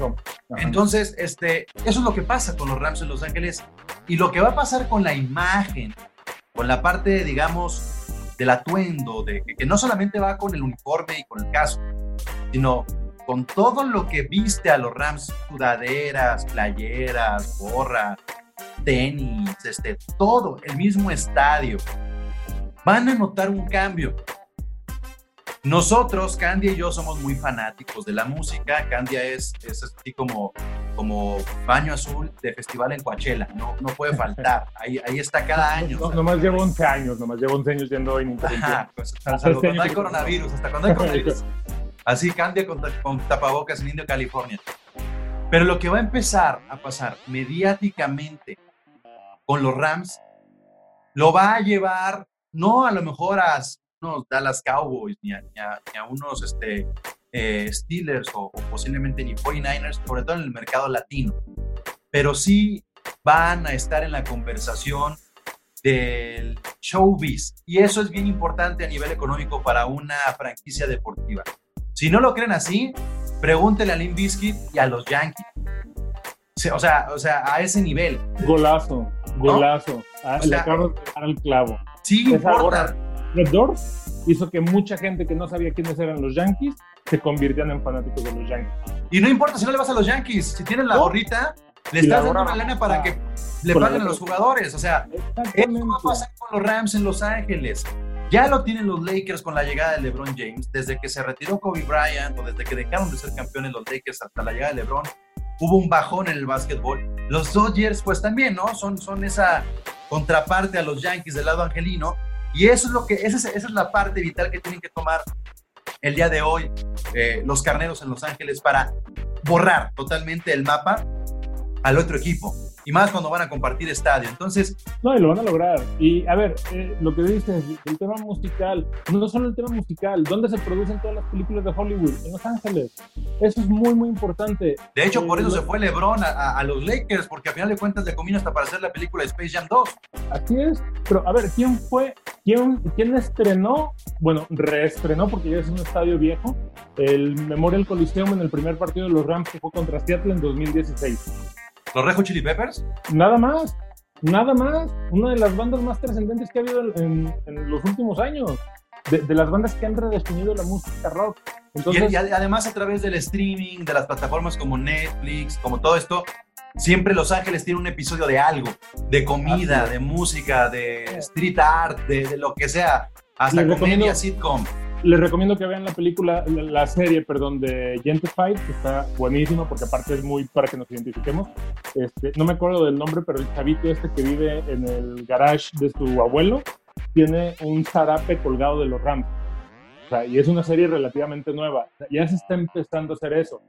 Entonces, este, eso es lo que pasa con los Rams en Los Ángeles y lo que va a pasar con la imagen, con la parte, digamos, del atuendo, de que no solamente va con el uniforme y con el casco, sino con todo lo que viste a los Rams, sudaderas, playeras, gorra, tenis, este, todo, el mismo estadio. Van a notar un cambio. Nosotros, Candia y yo, somos muy fanáticos de la música. Candia es, es así como, como baño azul de festival en Coachella. No, no puede faltar. Ahí, ahí está cada año. No, nomás llevo 11 años, nomás llevo 11 años yendo en pues, hasta, cuando hay coronavirus, hasta cuando hay coronavirus. Así, Candia con, con tapabocas en Indio, California. Pero lo que va a empezar a pasar mediáticamente con los Rams, lo va a llevar no a lo mejor a unos Dallas Cowboys ni a, unos este, eh, Steelers o, posiblemente ni 49ers, sobre todo en el mercado latino, pero sí van a estar en la conversación del showbiz y eso es bien importante a nivel económico para una franquicia deportiva. Si no lo creen así, pregúntenle a Lim Biscuit y a los Yankees. O sea, o sea, a ese nivel. Golazo, golazo. Ah, le acabo de dar el clavo. Sí, importa. Red Doors hizo que mucha gente que no sabía quiénes eran los Yankees se convirtieran en fanáticos de los Yankees. Y no importa si no le vas a los Yankees, si tienes la gorrita, le estás dando una lana para que le paguen a los jugadores. O sea, eso va a pasar con los Rams en Los Ángeles. Ya lo tienen los Lakers con la llegada de LeBron James. Desde que se retiró Kobe Bryant o desde que dejaron de ser campeones los Lakers hasta la llegada de LeBron, hubo un bajón en el básquetbol. Los Dodgers, pues también, ¿no? Son, son esa contraparte a los Yankees del lado angelino. Y eso es lo que, esa es, la parte vital que tienen que tomar el día de hoy eh, los carneros en Los Ángeles para borrar totalmente el mapa al otro equipo. Y más cuando van a compartir estadio. Entonces, No, y lo van a lograr. Y a ver, eh, lo que dices, el tema musical, no solo el tema musical, ¿dónde se producen todas las películas de Hollywood? En Los Ángeles. Eso es muy, muy importante. de hecho, por Eh, eso lo- se fue LeBron a, a- los Lakers, porque al final de cuentas le convino hasta para hacer la película de Space Jam 2. Así es. Pero a ver, ¿quién fue? ¿Quién, quién estrenó? Bueno, reestrenó, porque ya es un estadio viejo, el Memorial Coliseum en el primer partido de los Rams que fue contra Seattle en 2016. ¿Los Rejo Chili Peppers? Nada más, nada más. Una de las bandas más trascendentes que ha habido en, en los últimos años. De, de las bandas que han redefinido la música rock. Y, Entonces, y además a través del streaming, de las plataformas como Netflix, como todo esto, siempre Los Ángeles tiene un episodio de algo, de comida, de música, de street art, de, de lo que sea, hasta comedia, sitcom. Les recomiendo que vean la película, la, la serie, perdón, de Gentified, que está buenísima porque aparte es muy para que nos identifiquemos. Este, no me acuerdo del nombre, pero el chavito este que vive en el garage de su abuelo tiene un zarape colgado de los Rams. O sea, y es una serie relativamente nueva. O sea, ya se está empezando a hacer eso.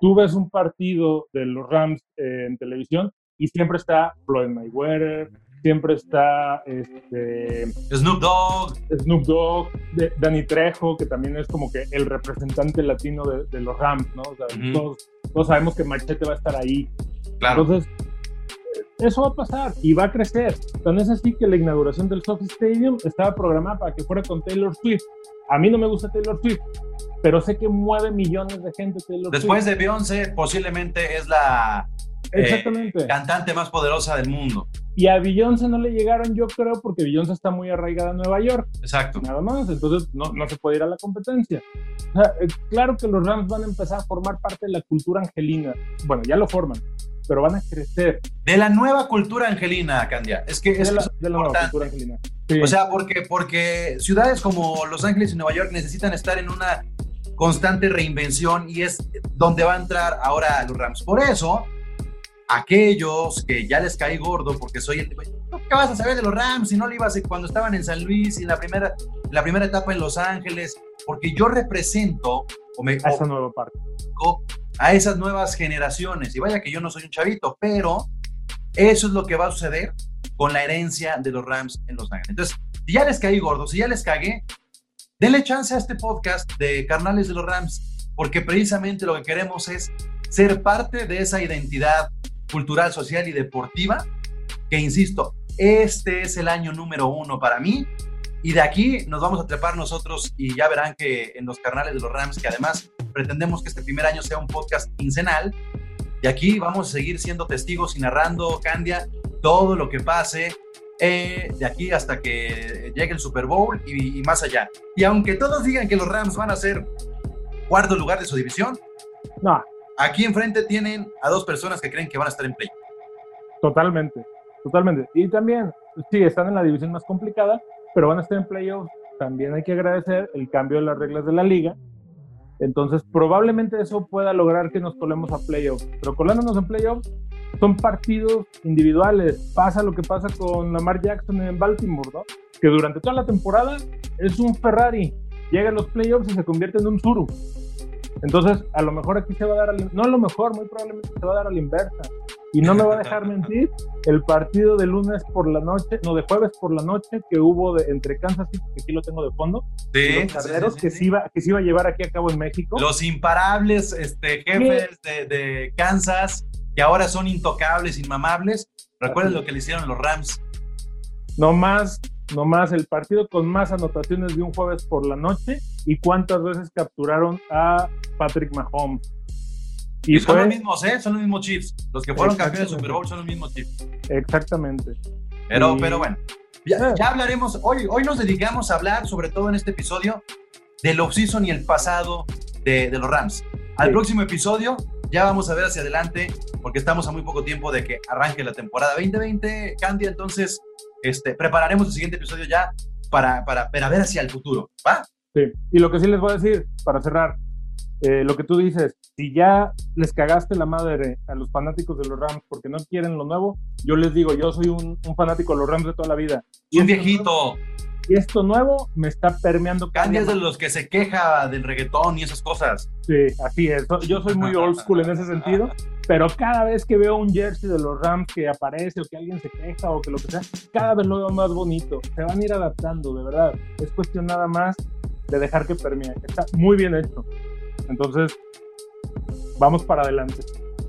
Tú ves un partido de los Rams eh, en televisión y siempre está Floyd Mayweather, siempre está este, Snoop Dogg, Snoop Dogg, de- Danny Trejo, que también es como que el representante latino de, de los Rams, ¿no? O sea, Ujú. todos, todos sabemos que Machete va a estar ahí. claro. Entonces, eso va a pasar y va a crecer. Tan es así que la inauguración del Soft Stadium estaba programada para que fuera con Taylor Swift. A mí no me gusta Taylor Swift, pero sé que mueve millones de gente Taylor Después Swift. de Beyoncé, posiblemente es la eh, Exactamente. cantante más poderosa del mundo. Y a Beyoncé no le llegaron, yo creo, porque Beyoncé está muy arraigada a Nueva York. Exacto. nada más, entonces no, no se puede ir a la competencia. O sea, eh, claro que los Rams van a empezar a formar parte de la cultura angelina, bueno, ya lo forman, pero van a crecer De la nueva cultura angelina, Candia. Es que es de la, es de la nueva cultura angelina. Sí, O sea, porque, porque ciudades como Los Ángeles y Nueva York necesitan estar en una constante reinvención y es donde va a entrar ahora los Rams. Por eso, aquellos que ya les caí gordo porque soy el... ¿Tú ¿Qué vas a saber de los Rams si no le ibas cuando estaban en San Luis y la primera, la primera etapa en Los Ángeles? Porque yo represento o me, a esa nueva parte. a esas nuevas generaciones. Y vaya que yo no soy un chavito, pero eso es lo que va a suceder con la herencia de los Rams en Los Ángeles. Entonces, si ya les caí gordos, si ya les cagué, denle chance a este podcast de Carnales de los Rams, porque precisamente lo que queremos es ser parte de esa identidad cultural, social y deportiva, que insisto, este es el año número uno para mí. Y de aquí nos vamos a trepar nosotros y ya verán que en los carnales de los Rams, que además pretendemos que este primer año sea un podcast quincenal, y aquí vamos a seguir siendo testigos y narrando, Candia, todo lo que pase eh, de aquí hasta que llegue el Super Bowl y más allá. Y aunque todos digan que los Rams van a ser cuarto lugar de su división, No, aquí enfrente tienen a dos personas que creen que van a estar en play. totalmente, totalmente. Y también, sí, están en la división más complicada, pero van a estar en playoffs. También hay que agradecer el cambio de las reglas de la liga. Entonces, probablemente eso pueda lograr que nos colemos a playoffs. Pero colándonos en playoffs, son partidos individuales. Pasa lo que pasa con Lamar Jackson en Baltimore, ¿no? Que durante toda la temporada es un Ferrari. Llega a los playoffs y se convierte en un Zuru. Entonces, a lo mejor aquí se va a dar, al, no a lo mejor, muy probablemente se va a dar a la inversa. Y no me va a dejar mentir, el partido de lunes por la noche, no, de jueves por la noche que hubo de, entre Kansas City, que aquí lo tengo de fondo, y Sí, los carneros que, se iba, que se iba a llevar aquí a cabo en México. Los imparables este, jefes de, de Kansas, que ahora son intocables, inmamables. Recuerden lo que le hicieron los Rams. No más, no más, el partido con más anotaciones de un jueves por la noche y cuántas veces capturaron a Patrick Mahomes. Y Y son los mismos, ¿eh? Son los mismos Chiefs. Los que fueron campeones de. Super Bowl son los mismos Chiefs. exactamente. Pero, Y- pero bueno, ya, Ah. ya hablaremos. Hoy, hoy nos dedicamos a hablar, sobre todo en este episodio, del offseason y el pasado de, de los Rams. Al Sí. próximo episodio ya vamos a ver hacia adelante, porque estamos a muy poco tiempo de que arranque la temporada 2020, Candia. Entonces, este, prepararemos el siguiente episodio ya para, para, para ver hacia el futuro. ¿Va? Sí. Y lo que sí les voy a decir, para cerrar, eh, lo que tú dices, si ya les cagaste la madre a los fanáticos de los Rams porque no quieren lo nuevo, yo les digo, yo soy un, un fanático de los Rams de toda la vida. Y un viejito. Y esto nuevo me está permeando. cada Candy es día de los que se queja del reggaetón y esas cosas. Sí, así es. Yo soy muy old school en ese sentido, pero cada vez que veo un jersey de los Rams que aparece o que alguien se queja o que lo que sea, cada vez lo veo más bonito. Se van a ir adaptando, de verdad. Es cuestión nada más de dejar que permee. Está muy bien hecho. Entonces, vamos para adelante.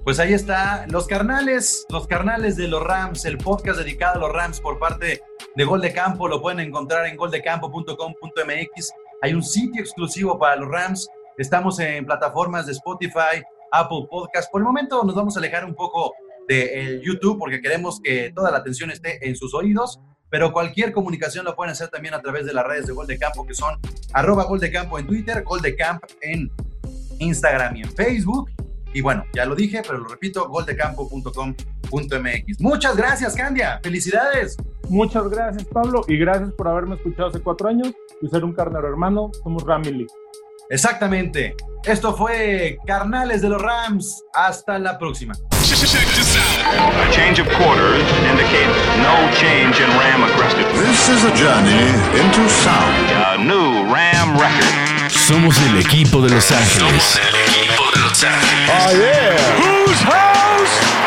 Pues ahí está, los carnales, los carnales de los Rams, el podcast dedicado a los Rams por parte de Gol de Campo, lo pueden encontrar en goldecampo.com.mx. Hay un sitio exclusivo para los Rams. Estamos en plataformas de Spotify, Apple Podcast. Por el momento nos vamos a alejar un poco de el YouTube porque queremos que toda la atención esté en sus oídos. Pero cualquier comunicación lo pueden hacer también a través de las redes de Gol de Campo, que son arroba Gol de Campo en Twitter, Gol de Camp en Instagram y en Facebook. Y bueno, ya lo dije, pero lo repito, goldecampo.com.mx. Muchas gracias, Candia. Felicidades. Muchas gracias, Pablo, y gracias por haberme escuchado hace cuatro años y ser un carnero hermano. Somos Ramily. Exactamente. Esto fue Carnales de los Rams. Hasta la próxima. A change of quarters indicates no change in Ram aggressiveness. This is a journey into sound. A new Ram record. Somos el equipo de Los Somos Ángeles. el equipo de Los Ángeles. Oh, yeah. Whose house?